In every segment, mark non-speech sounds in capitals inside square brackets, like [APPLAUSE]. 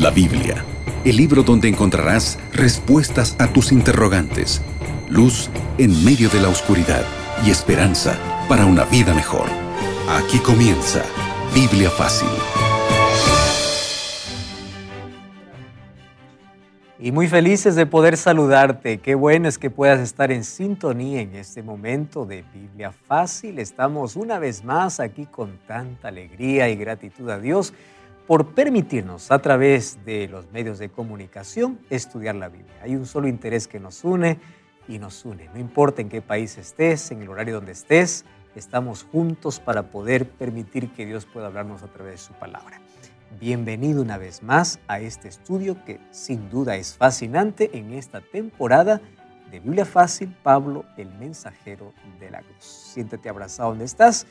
La Biblia, el libro donde encontrarás respuestas a tus interrogantes, luz en medio de la oscuridad y esperanza para una vida mejor. Aquí comienza Biblia Fácil. Y muy felices de poder saludarte. Qué bueno es que puedas estar en sintonía en este momento de Biblia Fácil. Estamos una vez más aquí con tanta alegría y gratitud a Dios por permitirnos a través de los medios de comunicación estudiar la Biblia. Hay un solo interés que nos une y nos une. No importa en qué país estés, en el horario donde estés, estamos juntos para poder permitir que Dios pueda hablarnos a través de su palabra. Bienvenido una vez más a este estudio que sin duda es fascinante en esta temporada de Biblia Fácil, Pablo, el mensajero de la cruz. Siéntete abrazado donde estás.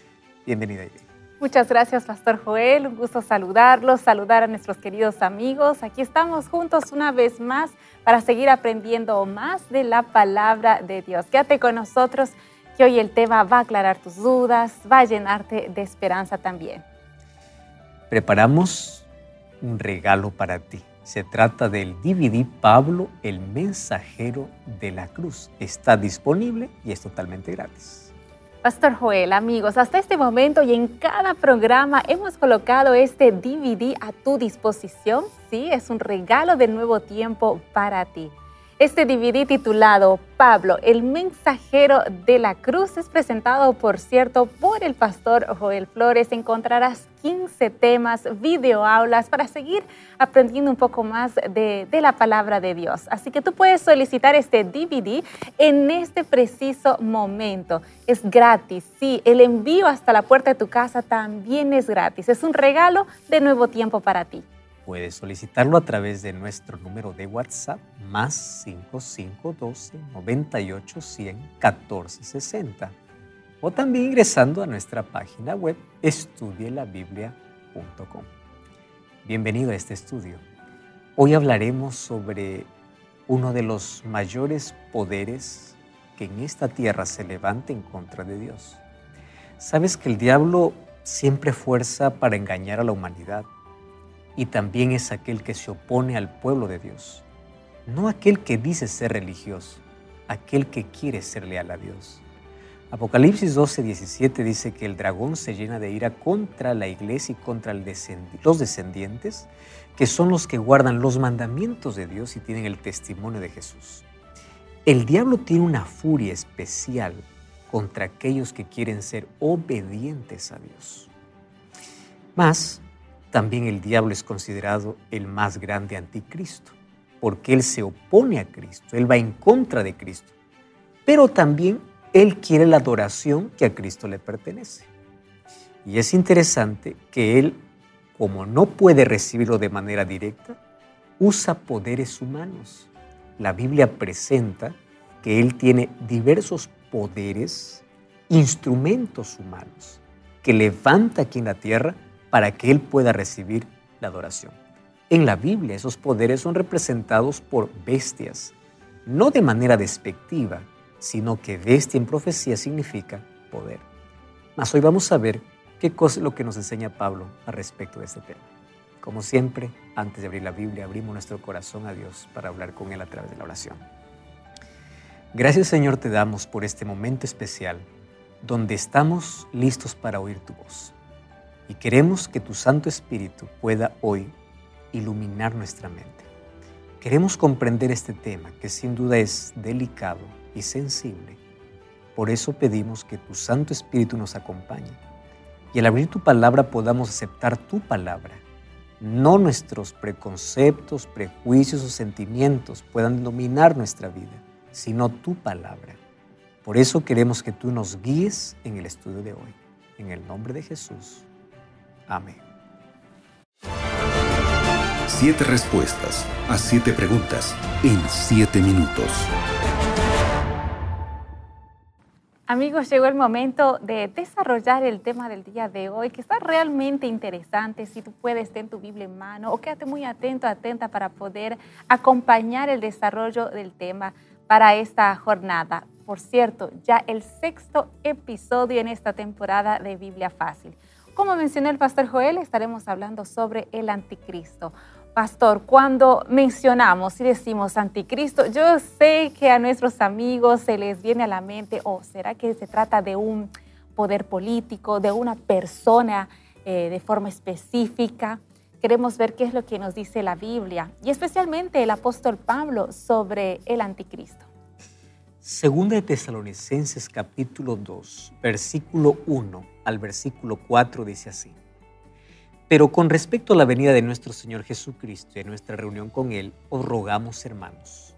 Bienvenida, Irene. Muchas gracias, Pastor Joel. Un gusto saludarlos, saludar a nuestros queridos amigos. Aquí estamos juntos una vez más para seguir aprendiendo más de la palabra de Dios. Quédate con nosotros, que hoy el tema va a aclarar tus dudas, va a llenarte de esperanza también. Preparamos un regalo para ti. Se trata del DVD Pablo, el mensajero de la cruz. Está disponible y es totalmente gratis. Pastor Joel, amigos, hasta este momento y en cada programa hemos colocado este DVD a tu disposición. Sí, es un regalo de nuevo tiempo para ti. Este DVD titulado Pablo, el mensajero de la cruz, es presentado, por cierto, por el pastor Joel Flores. Encontrarás 15 temas, videoaulas para seguir aprendiendo un poco más de, la palabra de Dios. Así que tú puedes solicitar este DVD en este preciso momento. Es gratis, sí. El envío hasta la puerta de tu casa también es gratis. Es un regalo de nuevo tiempo para ti. Puedes solicitarlo a través de nuestro número de WhatsApp más 5512 98 100 1460 o también ingresando a nuestra página web estudielabiblia.com. Bienvenido a este estudio. Hoy hablaremos sobre uno de los mayores poderes que en esta tierra se levanta en contra de Dios. Sabes que el diablo siempre fuerza para engañar a la humanidad y también es aquel que se opone al pueblo de Dios. No aquel que dice ser religioso, aquel que quiere ser leal a Dios. Apocalipsis 12, 17 dice que el dragón se llena de ira contra la iglesia y contra los descendientes, que son los que guardan los mandamientos de Dios y tienen el testimonio de Jesús. El diablo tiene una furia especial contra aquellos que quieren ser obedientes a Dios. Más, también el diablo es considerado el más grande anticristo, porque él se opone a Cristo, él va en contra de Cristo, pero también él quiere la adoración que a Cristo le pertenece. Y es interesante que él, como no puede recibirlo de manera directa, usa poderes humanos. La Biblia presenta que él tiene diversos poderes, instrumentos humanos, que levanta aquí en la tierra para que Él pueda recibir la adoración. En la Biblia esos poderes son representados por bestias, no de manera despectiva, sino que bestia en profecía significa poder. Mas hoy vamos a ver qué cosa es lo que nos enseña Pablo al respecto de este tema. Como siempre, antes de abrir la Biblia, abrimos nuestro corazón a Dios para hablar con Él a través de la oración. Gracias Señor te damos por este momento especial donde estamos listos para oír tu voz. Y queremos que tu Santo Espíritu pueda hoy iluminar nuestra mente. Queremos comprender este tema que sin duda es delicado y sensible. Por eso pedimos que tu Santo Espíritu nos acompañe y al abrir tu palabra podamos aceptar tu palabra. No nuestros preconceptos, prejuicios o sentimientos puedan dominar nuestra vida, sino tu palabra. Por eso queremos que tú nos guíes en el estudio de hoy. En el nombre de Jesús. Amén. Siete respuestas a siete preguntas en siete minutos. Amigos, llegó el momento de desarrollar el tema del día de hoy, que está realmente interesante. Si tú puedes, ten tu Biblia en mano o quédate muy atento, atenta para poder acompañar el desarrollo del tema para esta jornada. Por cierto, ya el sexto episodio en esta temporada de Biblia Fácil. Como mencionó el pastor Joel, estaremos hablando sobre el anticristo. Pastor, cuando mencionamos y decimos anticristo, yo sé que a nuestros amigos se les viene a la mente, o será que se trata de un poder político, de una persona eh, de forma específica. Queremos ver qué es lo que nos dice la Biblia y especialmente el apóstol Pablo sobre el anticristo. Segunda de Tesalonicenses capítulo 2, versículo 1 al versículo 4 dice así. Pero con respecto a la venida de nuestro Señor Jesucristo y a nuestra reunión con Él, os rogamos, hermanos,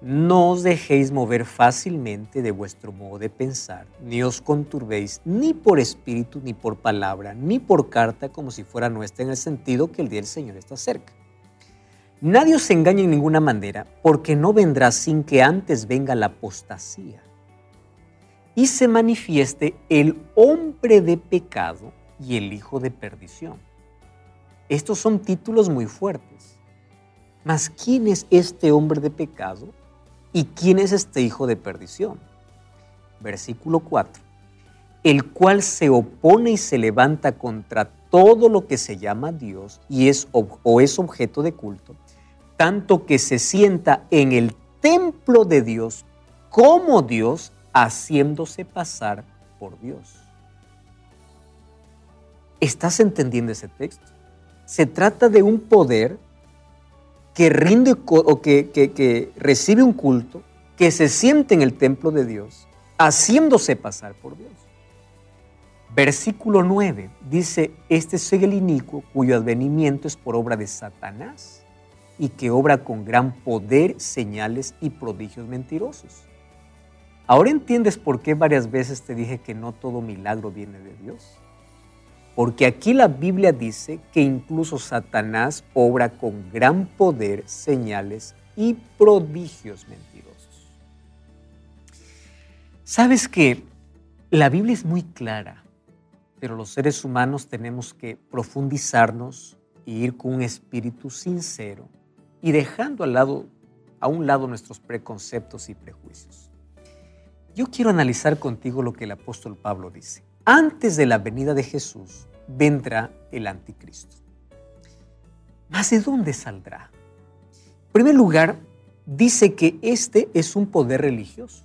no os dejéis mover fácilmente de vuestro modo de pensar, ni os conturbéis ni por espíritu, ni por palabra, ni por carta, como si fuera nuestra, en el sentido que el día del Señor está cerca. Nadie os engañe en ninguna manera, porque no vendrá sin que antes venga la apostasía y se manifieste el hombre de pecado y el hijo de perdición. Estos son títulos muy fuertes. Mas ¿quién es este hombre de pecado y quién es este hijo de perdición? Versículo 4. El cual se opone y se levanta contra todo lo que se llama Dios y es o es objeto de culto, tanto que se sienta en el templo de Dios como Dios haciéndose pasar por Dios. ¿Estás entendiendo ese texto? Se trata de un poder que rinde o que, recibe un culto, que se siente en el templo de Dios, haciéndose pasar por Dios. Versículo 9 dice, este es el inicuo cuyo advenimiento es por obra de Satanás y que obra con gran poder, señales y prodigios mentirosos. Ahora entiendes por qué varias veces te dije que no todo milagro viene de Dios. Porque aquí la Biblia dice que incluso Satanás obra con gran poder, señales y prodigios mentirosos. Sabes que la Biblia es muy clara, pero los seres humanos tenemos que profundizarnos y ir con un espíritu sincero y dejando al lado, a un lado nuestros preconceptos y prejuicios. Yo quiero analizar contigo lo que el apóstol Pablo dice. Antes de la venida de Jesús, vendrá el anticristo. ¿Mas de dónde saldrá? En primer lugar, dice que este es un poder religioso,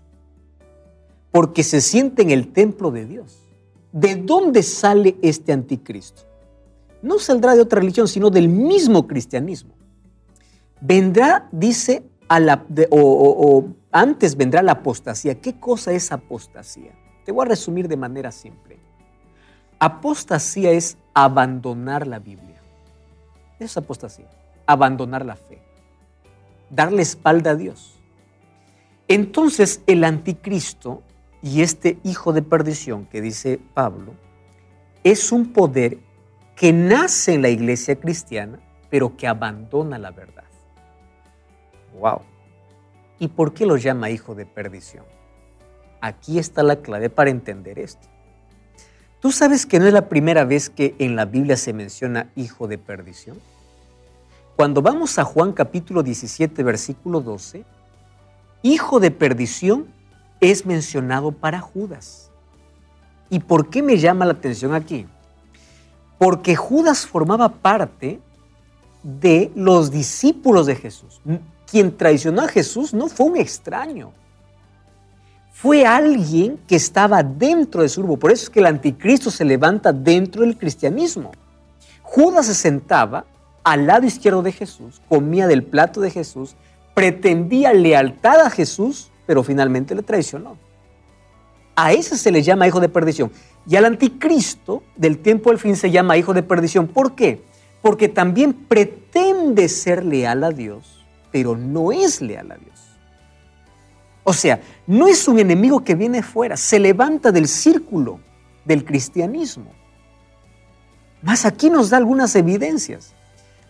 porque se siente en el templo de Dios. ¿De dónde sale este anticristo? No saldrá de otra religión, sino del mismo cristianismo. Vendrá, dice, o antes vendrá la apostasía. ¿Qué cosa es apostasía? Te voy a resumir de manera simple. Apostasía es abandonar la Biblia. Es apostasía. Abandonar la fe. Darle espalda a Dios. Entonces el anticristo y este hijo de perdición que dice Pablo es un poder que nace en la iglesia cristiana, pero que abandona la verdad. Wow. ¿Y por qué lo llama hijo de perdición? Aquí está la clave para entender esto. ¿Tú sabes que no es la primera vez que en la Biblia se menciona hijo de perdición? Cuando vamos a Juan capítulo 17, versículo 12, hijo de perdición es mencionado para Judas. ¿Y por qué me llama la atención aquí? Porque Judas formaba parte de los discípulos de Jesús. Quien traicionó a Jesús no fue un extraño fue alguien que estaba dentro de su grupo. Por eso es que el anticristo se levanta dentro del cristianismo. Judas se sentaba al lado izquierdo de Jesús, comía del plato de Jesús, pretendía lealtad a Jesús, pero finalmente le traicionó. A ese se le llama hijo de perdición. Y al anticristo del tiempo del fin se llama hijo de perdición. ¿Por qué? Porque también pretende ser leal a Dios, pero no es leal a Dios. O sea, no es un enemigo que viene fuera, se levanta del círculo del cristianismo. Más aquí nos da algunas evidencias.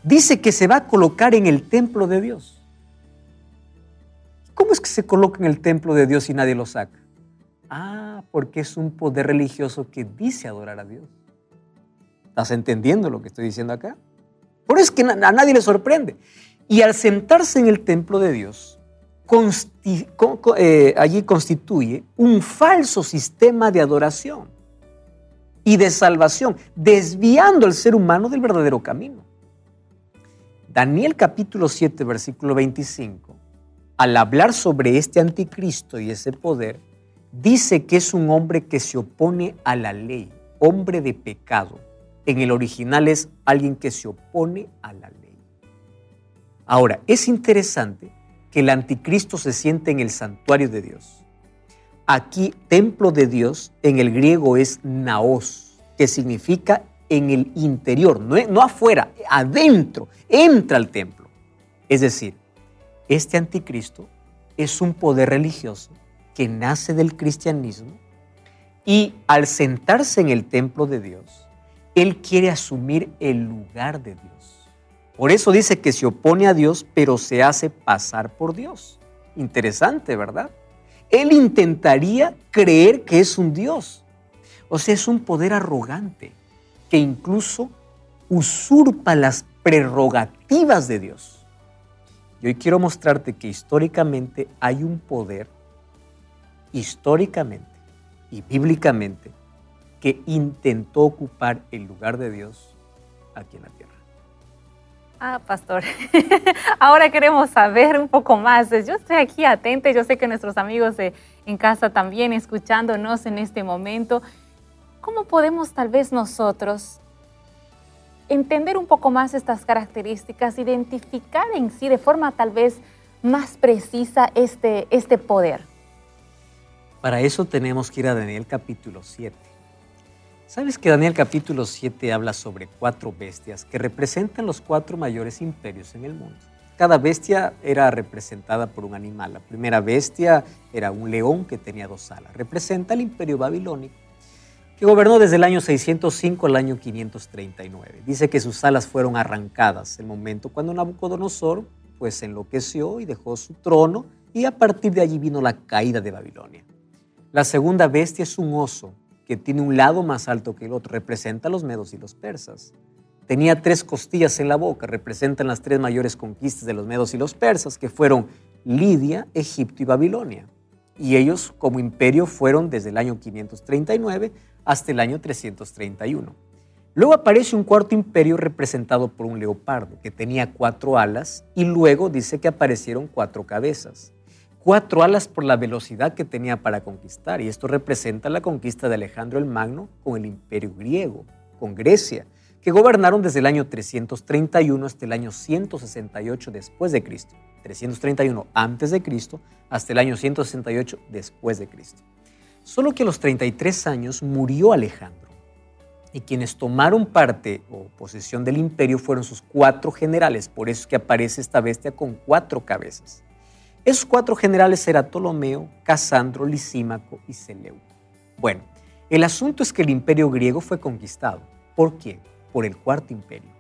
Dice que se va a colocar en el templo de Dios. ¿Cómo es que se coloca en el templo de Dios y nadie lo saca? Ah, porque es un poder religioso que dice adorar a Dios. ¿Estás entendiendo lo que estoy diciendo acá? Por eso es que a nadie le sorprende. Y al sentarse en el templo de Dios, eh, allí constituye un falso sistema de adoración y de salvación, desviando al ser humano del verdadero camino. Daniel capítulo 7, versículo 25, al hablar sobre este anticristo y ese poder, dice que es un hombre que se opone a la ley, hombre de pecado. En el original es alguien que se opone a la ley. Ahora, es interesante que el anticristo se siente en el santuario de Dios. Aquí, templo de Dios, en el griego es naos, que significa en el interior, no, no afuera, adentro, entra al templo. Es decir, este anticristo es un poder religioso que nace del cristianismo y al sentarse en el templo de Dios, él quiere asumir el lugar de Dios. Por eso dice que se opone a Dios, pero se hace pasar por Dios. Interesante, ¿verdad? Él intentaría creer que es un Dios. O sea, es un poder arrogante que incluso usurpa las prerrogativas de Dios. Y hoy quiero mostrarte que históricamente hay un poder, históricamente y bíblicamente, que intentó ocupar el lugar de Dios aquí en la tierra. Ah, pastor, [LAUGHS] ahora queremos saber un poco más. Yo estoy aquí atenta, yo sé que nuestros amigos en casa también escuchándonos en este momento. ¿Cómo podemos tal vez nosotros entender un poco más estas características, identificar en sí de forma tal vez más precisa este, este poder? Para eso tenemos que ir a Daniel capítulo 7. ¿Sabes que Daniel capítulo 7 habla sobre cuatro bestias que representan los cuatro mayores imperios en el mundo? Cada bestia era representada por un animal. La primera bestia era un león que tenía dos alas. Representa el imperio babilónico que gobernó desde el año 605 al año 539. Dice que sus alas fueron arrancadas el momento cuando Nabucodonosor pues enloqueció y dejó su trono y a partir de allí vino la caída de Babilonia. La segunda bestia es un oso que tiene un lado más alto que el otro, representa a los medos y los persas. Tenía tres costillas en la boca, representan las tres mayores conquistas de los medos y los persas, que fueron Lidia, Egipto y Babilonia. Y ellos como imperio fueron desde el año 539 hasta el año 331. Luego aparece un cuarto imperio representado por un leopardo que tenía cuatro alas y luego dice que aparecieron cuatro cabezas. Cuatro alas por la velocidad que tenía para conquistar y esto representa la conquista de Alejandro el Magno con el imperio griego, con Grecia, que gobernaron desde el año 331 hasta el año 168 después de Cristo. 331 antes de Cristo hasta el año 168 después de Cristo. Solo que a los 33 años murió Alejandro y quienes tomaron parte o posesión del imperio fueron sus cuatro generales, por eso es que aparece esta bestia con cuatro cabezas. Esos cuatro generales eran Ptolomeo, Casandro, Lisímaco y Seleuco. Bueno, el asunto es que el imperio griego fue conquistado. ¿Por qué? Por el cuarto imperio.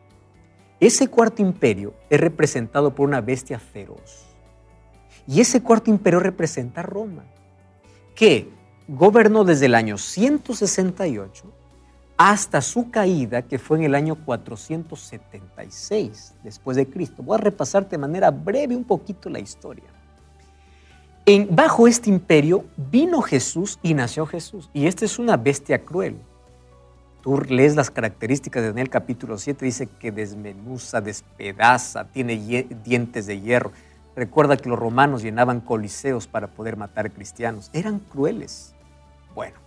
Ese cuarto imperio es representado por una bestia feroz. Y ese cuarto imperio representa a Roma, que gobernó desde el año 168 hasta su caída, que fue en el año 476 después de Cristo. Voy a repasarte de manera breve un poquito la historia. En, bajo este imperio vino Jesús y nació Jesús. Y esta es una bestia cruel. Tú lees las características de Daniel capítulo 7, dice que desmenuza, despedaza, tiene dientes de hierro. Recuerda que los romanos llenaban coliseos para poder matar cristianos. Eran crueles. Bueno,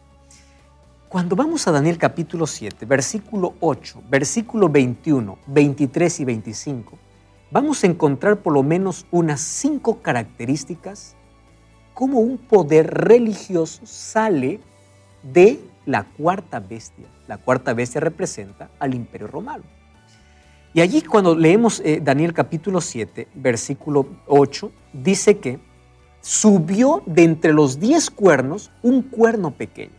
cuando vamos a Daniel capítulo 7, versículo 8, versículo 21, 23 y 25, vamos a encontrar por lo menos unas cinco características como un poder religioso sale de la cuarta bestia. La cuarta bestia representa al imperio romano. Y allí cuando leemos eh, Daniel capítulo 7, versículo 8, dice que subió de entre los diez cuernos un cuerno pequeño.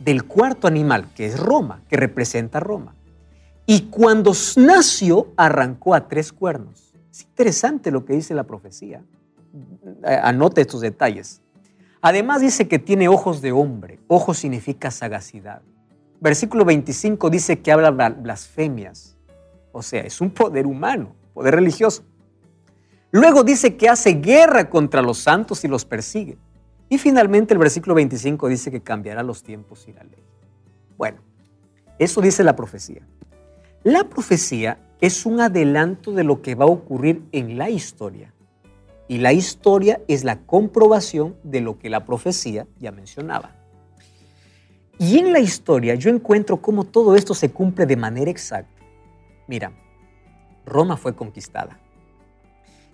Del cuarto animal, que es Roma, que representa Roma. Y cuando nació, arrancó a tres cuernos. Es interesante lo que dice la profecía. Eh, anote estos detalles. Además dice que tiene ojos de hombre. Ojo significa sagacidad. Versículo 25 dice que habla blasfemias. O sea, es un poder humano, poder religioso. Luego dice que hace guerra contra los santos y los persigue. Y finalmente el versículo 25 dice que cambiará los tiempos y la ley. Bueno, eso dice la profecía. La profecía es un adelanto de lo que va a ocurrir en la historia. Y la historia es la comprobación de lo que la profecía ya mencionaba. Y en la historia yo encuentro cómo todo esto se cumple de manera exacta. Mira, Roma fue conquistada.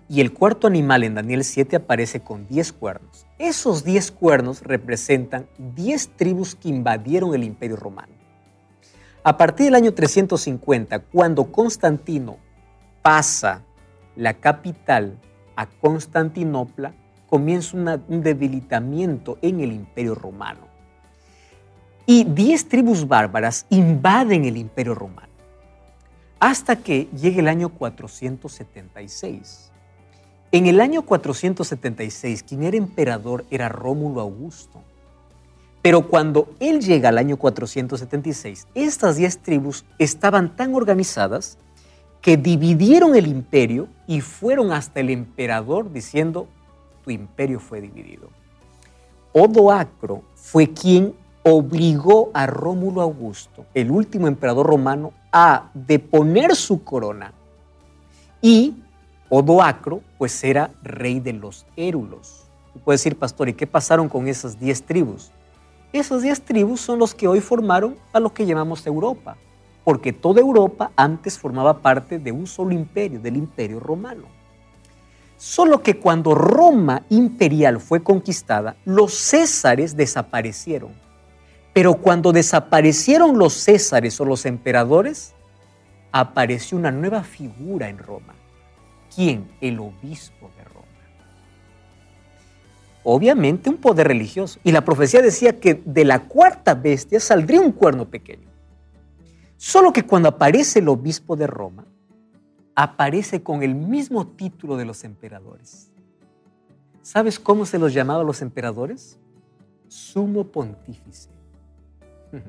Y el cuarto animal en Daniel 7 aparece con 10 cuernos. Esos 10 cuernos representan 10 tribus que invadieron el imperio romano. A partir del año 350, cuando Constantino pasa la capital a Constantinopla, comienza un debilitamiento en el imperio romano. Y 10 tribus bárbaras invaden el imperio romano hasta que llegue el año 476. En el año 476, quien era emperador era Rómulo Augusto. Pero cuando él llega al año 476, estas diez tribus estaban tan organizadas que dividieron el imperio y fueron hasta el emperador diciendo, tu imperio fue dividido. Odoacro fue quien obligó a Rómulo Augusto, el último emperador romano, a deponer su corona. Y Odoacro, pues era rey de los érulos. Tú puedes decir, pastor, ¿y qué pasaron con esas diez tribus? Esas diez tribus son los que hoy formaron a lo que llamamos Europa, porque toda Europa antes formaba parte de un solo imperio, del imperio romano. Solo que cuando Roma imperial fue conquistada, los césares desaparecieron pero cuando desaparecieron los césares o los emperadores, apareció una nueva figura en Roma. ¿Quién? El obispo de Roma. Obviamente un poder religioso. Y la profecía decía que de la cuarta bestia saldría un cuerno pequeño. Solo que cuando aparece el obispo de Roma, aparece con el mismo título de los emperadores. ¿Sabes cómo se los llamaba a los emperadores? Sumo pontífice. [LAUGHS]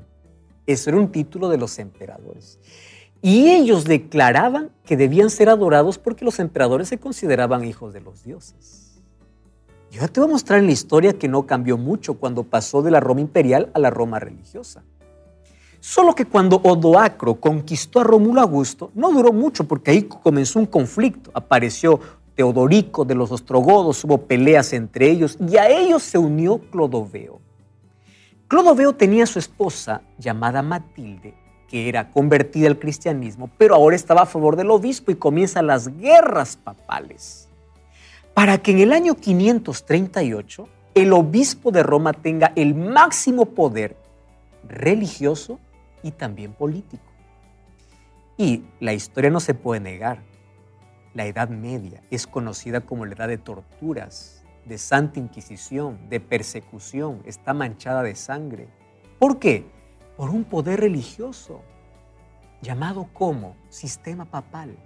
Eso era un título de los emperadores. Y ellos declaraban que debían ser adorados porque los emperadores se consideraban hijos de los dioses. Yo te voy a mostrar en la historia que no cambió mucho cuando pasó de la Roma imperial a la Roma religiosa. Solo que cuando Odoacro conquistó a Rómulo Augusto, no duró mucho porque ahí comenzó un conflicto. Apareció Teodorico de los Ostrogodos, hubo peleas entre ellos y a ellos se unió Clodoveo. Clodoveo tenía a su esposa llamada Matilde, que era convertida al cristianismo, pero ahora estaba a favor del obispo y comienzan las guerras papales. Para que en el año 538 el obispo de Roma tenga el máximo poder religioso y también político. Y la historia no se puede negar. La Edad Media es conocida como la Edad de Torturas, de santa inquisición, de persecución, está manchada de sangre. ¿Por qué? Por un poder religioso, llamado como sistema papal.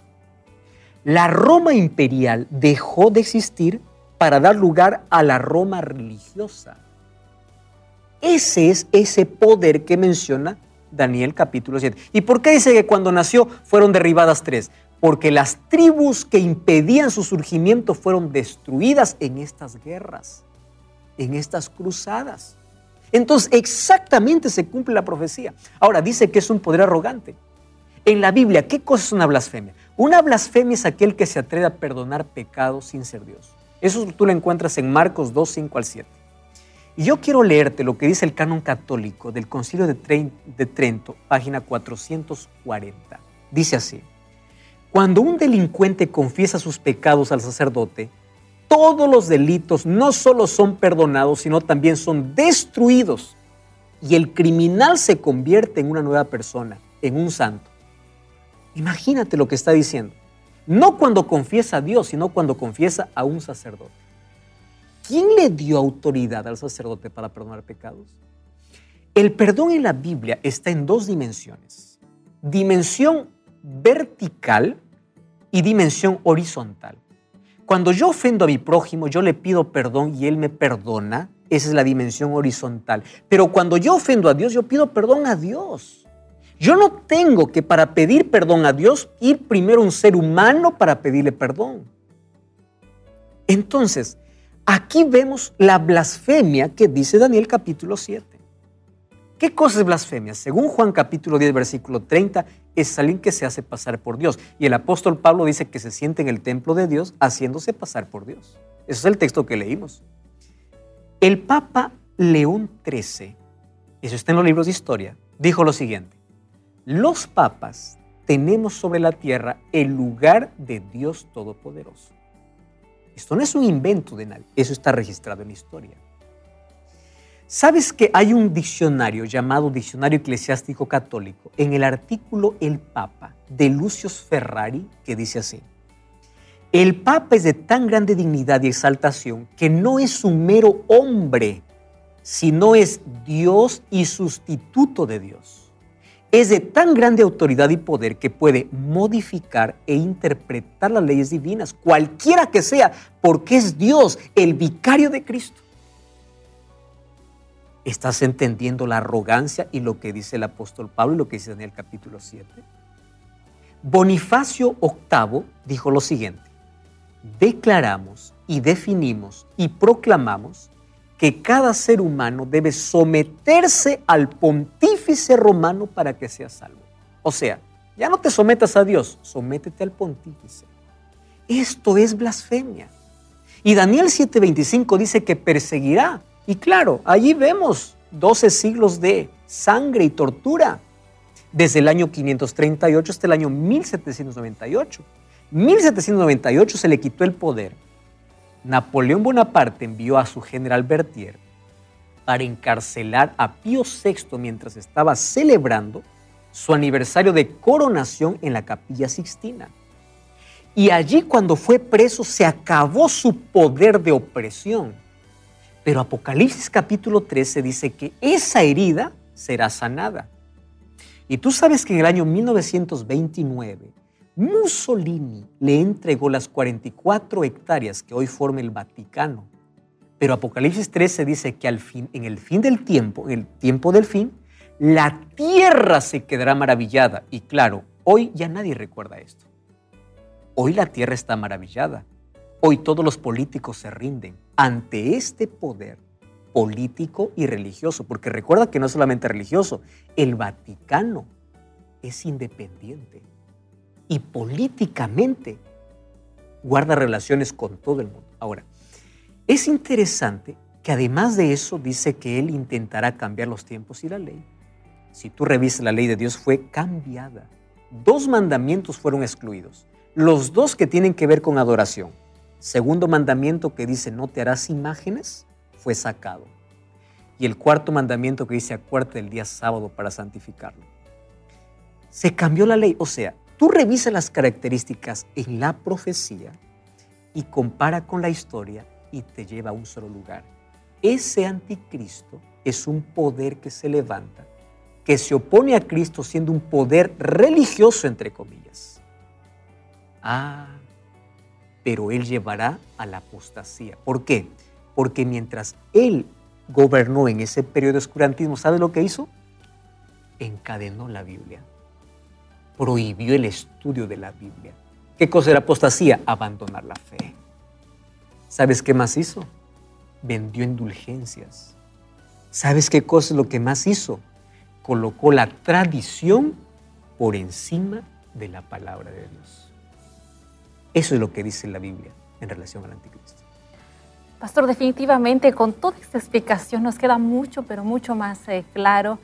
La Roma imperial dejó de existir para dar lugar a la Roma religiosa. Ese es ese poder que menciona Daniel capítulo 7. ¿Y por qué dice que cuando nació fueron derribadas tres? porque las tribus que impedían su surgimiento fueron destruidas en estas guerras, en estas cruzadas. Entonces, exactamente se cumple la profecía. Ahora, dice que es un poder arrogante. En la Biblia, ¿qué cosa es una blasfemia? Una blasfemia es aquel que se atreve a perdonar pecados sin ser Dios. Eso tú lo encuentras en Marcos 2, 5 al 7. Y yo quiero leerte lo que dice el canon católico del Concilio de, Trento, página 440. Dice así. Cuando un delincuente confiesa sus pecados al sacerdote, todos los delitos no solo son perdonados, sino también son destruidos. Y el criminal se convierte en una nueva persona, en un santo. Imagínate lo que está diciendo. No cuando confiesa a Dios, sino cuando confiesa a un sacerdote. ¿Quién le dio autoridad al sacerdote para perdonar pecados? El perdón en la Biblia está en dos dimensiones. Dimensión vertical y dimensión horizontal. Cuando yo ofendo a mi prójimo, yo le pido perdón y él me perdona. Esa es la dimensión horizontal. Pero cuando yo ofendo a Dios, yo pido perdón a Dios. Yo no tengo que para pedir perdón a Dios ir primero un ser humano para pedirle perdón. Entonces, aquí vemos la blasfemia que dice Daniel capítulo 7. ¿Qué cosa es blasfemia? Según Juan capítulo 10, versículo 30, es alguien que se hace pasar por Dios. Y el apóstol Pablo dice que se siente en el templo de Dios haciéndose pasar por Dios. Ese es el texto que leímos. El Papa León XIII, eso está en los libros de historia, dijo lo siguiente. Los papas tenemos sobre la tierra el lugar de Dios Todopoderoso. Esto no es un invento de nadie, eso está registrado en la historia. ¿Sabes que hay un diccionario llamado Diccionario Eclesiástico Católico en el artículo El Papa de Lucius Ferrari que dice así? El Papa es de tan grande dignidad y exaltación que no es un mero hombre, sino es Dios y sustituto de Dios. Es de tan grande autoridad y poder que puede modificar e interpretar las leyes divinas, cualquiera que sea, porque es Dios, el vicario de Cristo. ¿Estás entendiendo la arrogancia y lo que dice el apóstol Pablo y lo que dice Daniel capítulo 7? Bonifacio VIII dijo lo siguiente, declaramos y definimos y proclamamos que cada ser humano debe someterse al pontífice romano para que sea salvo. O sea, ya no te sometas a Dios, sométete al pontífice. Esto es blasfemia. Y Daniel 7:25 dice que perseguirá y claro, allí vemos 12 siglos de sangre y tortura, desde el año 538 hasta el año 1798. 1798 se le quitó el poder. Napoleón Bonaparte envió a su general Berthier para encarcelar a Pío VI mientras estaba celebrando su aniversario de coronación en la capilla Sixtina. Y allí cuando fue preso se acabó su poder de opresión pero Apocalipsis capítulo 13 dice que esa herida será sanada. Y tú sabes que en el año 1929 Mussolini le entregó las 44 hectáreas que hoy forma el Vaticano. Pero Apocalipsis 13 dice que al fin, en el fin del tiempo, en el tiempo del fin, la tierra se quedará maravillada. Y claro, hoy ya nadie recuerda esto. Hoy la tierra está maravillada. Hoy todos los políticos se rinden ante este poder político y religioso, porque recuerda que no es solamente religioso, el Vaticano es independiente y políticamente guarda relaciones con todo el mundo. Ahora, es interesante que además de eso dice que él intentará cambiar los tiempos y la ley. Si tú revisas la ley de Dios fue cambiada. Dos mandamientos fueron excluidos, los dos que tienen que ver con adoración segundo mandamiento que dice no te harás imágenes fue sacado. Y el cuarto mandamiento que dice acuérdate del día sábado para santificarlo. Se cambió la ley. O sea, tú revisas las características en la profecía y compara con la historia y te lleva a un solo lugar. Ese anticristo es un poder que se levanta, que se opone a Cristo siendo un poder religioso, entre comillas. Ah, pero él llevará a la apostasía. ¿Por qué? Porque mientras él gobernó en ese periodo de oscurantismo, ¿sabe lo que hizo? Encadenó la Biblia, prohibió el estudio de la Biblia. ¿Qué cosa era apostasía? Abandonar la fe. ¿Sabes qué más hizo? Vendió indulgencias. ¿Sabes qué cosa es lo que más hizo? Colocó la tradición por encima de la palabra de Dios. Eso es lo que dice la Biblia en relación al anticristo. Pastor, definitivamente con toda esta explicación nos queda mucho, pero mucho más eh, claro.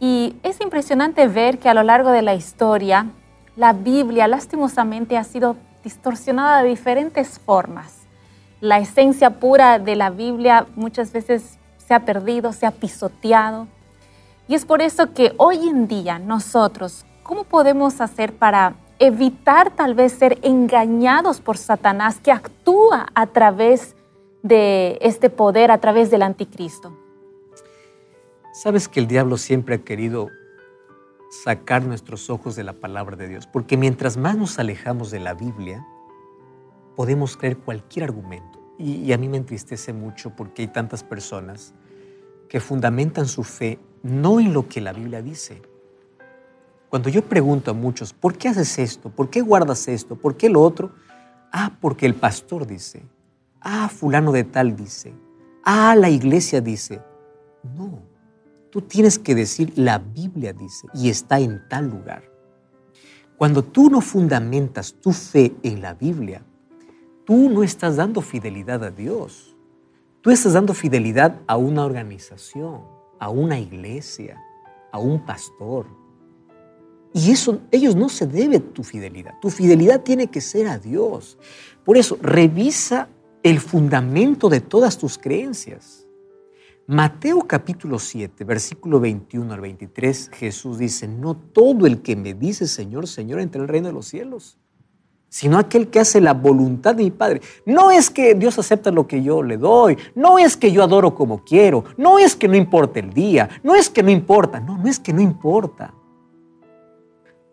Y es impresionante ver que a lo largo de la historia, la Biblia lastimosamente ha sido distorsionada de diferentes formas. La esencia pura de la Biblia muchas veces se ha perdido, se ha pisoteado. Y es por eso que hoy en día nosotros, ¿cómo podemos hacer para evitar tal vez ser engañados por Satanás que actúa a través de este poder, a través del anticristo. Sabes que el diablo siempre ha querido sacar nuestros ojos de la palabra de Dios, porque mientras más nos alejamos de la Biblia, podemos creer cualquier argumento. Y, a mí me entristece mucho porque hay tantas personas que fundamentan su fe no en lo que la Biblia dice, cuando yo pregunto a muchos, ¿por qué haces esto? ¿Por qué guardas esto? ¿Por qué lo otro? Ah, porque el pastor dice. Ah, fulano de tal dice. Ah, la iglesia dice. No, Tú tienes que decir, la Biblia dice, y está en tal lugar. Cuando tú no fundamentas tu fe en la Biblia, tú no estás dando fidelidad a Dios. Tú estás dando fidelidad a una organización, a una iglesia, a un pastor. Y eso, ellos no se debe tu fidelidad. Tu fidelidad tiene que ser a Dios. Por eso, revisa el fundamento de todas tus creencias. Mateo capítulo 7, versículo 21 al 23, Jesús dice, no todo el que me dice Señor, Señor, entra en el reino de los cielos, sino aquel que hace la voluntad de mi Padre. No es que Dios acepta lo que yo le doy, no es que yo adoro como quiero, no es que no importa el día, no es que no importa, no, no es que no importa.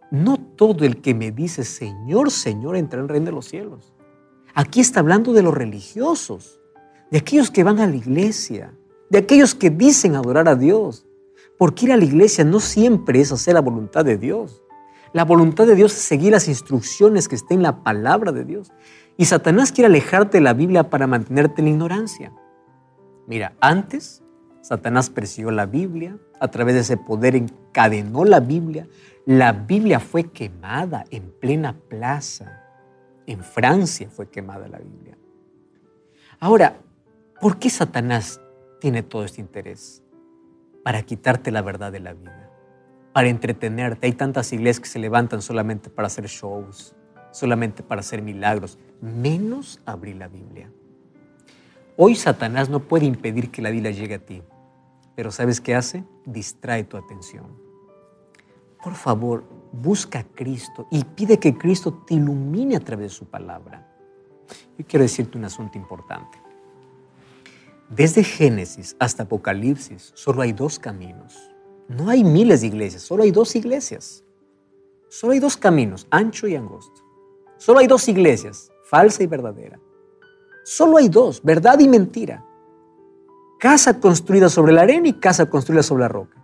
No todo el que me dice Señor, Señor, entra en el reino de los cielos. Aquí está hablando de los religiosos, de aquellos que van a la iglesia, de aquellos que dicen adorar a Dios. Porque ir a la iglesia no siempre es hacer la voluntad de Dios. La voluntad de Dios es seguir las instrucciones que estén en la palabra de Dios. Y Satanás quiere alejarte de la Biblia para mantenerte en la ignorancia. Mira, antes Satanás persiguió la Biblia, a través de ese poder encadenó la Biblia. La Biblia fue quemada en plena plaza. En Francia fue quemada la Biblia. Ahora, ¿por qué Satanás tiene todo este interés para quitarte la verdad de la vida, para entretenerte. Hay tantas iglesias que se levantan solamente para hacer shows, solamente para hacer milagros, menos abrir la Biblia. Hoy Satanás no puede impedir que la Biblia llegue a ti, pero ¿sabes qué hace? Distrae tu atención. Por favor, busca a Cristo y pide que Cristo te ilumine a través de su palabra. Yo quiero decirte un asunto importante. Desde Génesis hasta Apocalipsis solo hay dos caminos. No hay miles de iglesias, solo hay dos iglesias. Solo hay dos caminos, ancho y angosto. Solo hay dos iglesias, falsa y verdadera. Solo hay dos, verdad y mentira. Casa construida sobre la arena y casa construida sobre la roca.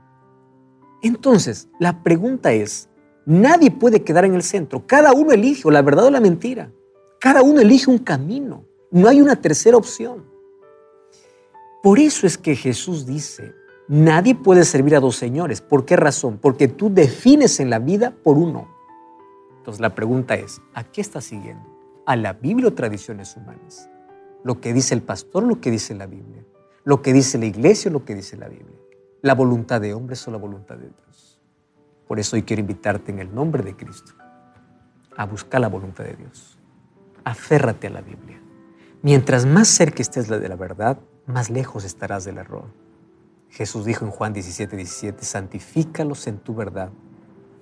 Entonces, la pregunta es, nadie puede quedar en el centro. Cada uno elige la verdad o la mentira. Cada uno elige un camino. No hay una tercera opción. Por eso es que Jesús dice, nadie puede servir a dos señores. ¿Por qué razón? Porque tú defines en la vida por uno. Entonces la pregunta es, ¿a qué estás siguiendo? ¿A la Biblia o tradiciones humanas? ¿Lo que dice el pastor lo que dice la Biblia? ¿Lo que dice la iglesia o lo que dice la Biblia? ¿La voluntad de hombres o la voluntad de Dios? Por eso hoy quiero invitarte en el nombre de Cristo a buscar la voluntad de Dios. Aférrate a la Biblia. Mientras más cerca estés de la verdad, más lejos estarás del error. Jesús dijo en Juan 17, 17, santifícalos en tu verdad,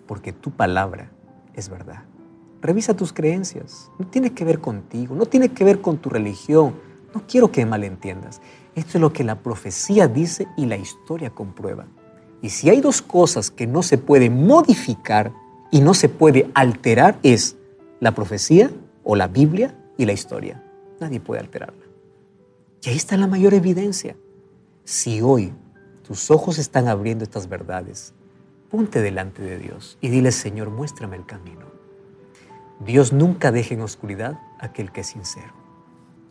porque tu palabra es verdad. Revisa tus creencias, no tiene que ver contigo, no tiene que ver con tu religión, no quiero que malentiendas. Esto es lo que la profecía dice y la historia comprueba. Y si hay dos cosas que no se puede modificar y no se puede alterar, es la profecía o la Biblia y la historia. Nadie puede alterarla. Y ahí está la mayor evidencia. Si hoy tus ojos están abriendo estas verdades, ponte delante de Dios y dile, Señor, muéstrame el camino. Dios nunca deja en oscuridad a aquel que es sincero.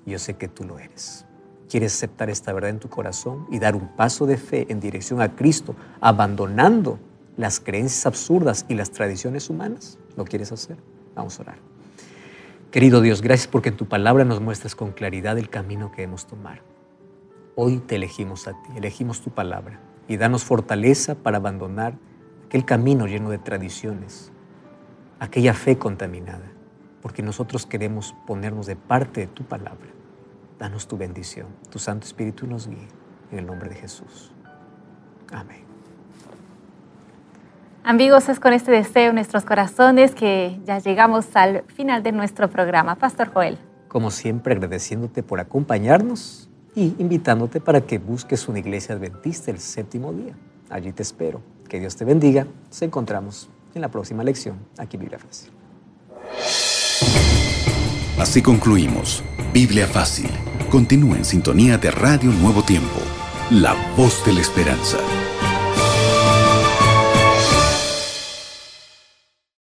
Yo sé que tú lo eres. ¿Quieres aceptar esta verdad en tu corazón y dar un paso de fe en dirección a Cristo, abandonando las creencias absurdas y las tradiciones humanas? ¿Lo quieres hacer? Vamos a orar. Querido Dios, gracias porque en tu palabra nos muestras con claridad el camino que debemos tomar. Hoy te elegimos a ti, elegimos tu palabra y danos fortaleza para abandonar aquel camino lleno de tradiciones, aquella fe contaminada, porque nosotros queremos ponernos de parte de tu palabra. Danos tu bendición, tu Santo Espíritu nos guíe, en el nombre de Jesús. Amén. Amigos, es con este deseo en nuestros corazones que ya llegamos al final de nuestro programa. Pastor Joel. Como siempre, agradeciéndote por acompañarnos y invitándote para que busques una iglesia adventista el séptimo día. Allí te espero. Que Dios te bendiga. Nos encontramos en la próxima lección aquí en Biblia Fácil. Así concluimos. Biblia Fácil. Continúa en sintonía de Radio Nuevo Tiempo. La voz de la esperanza.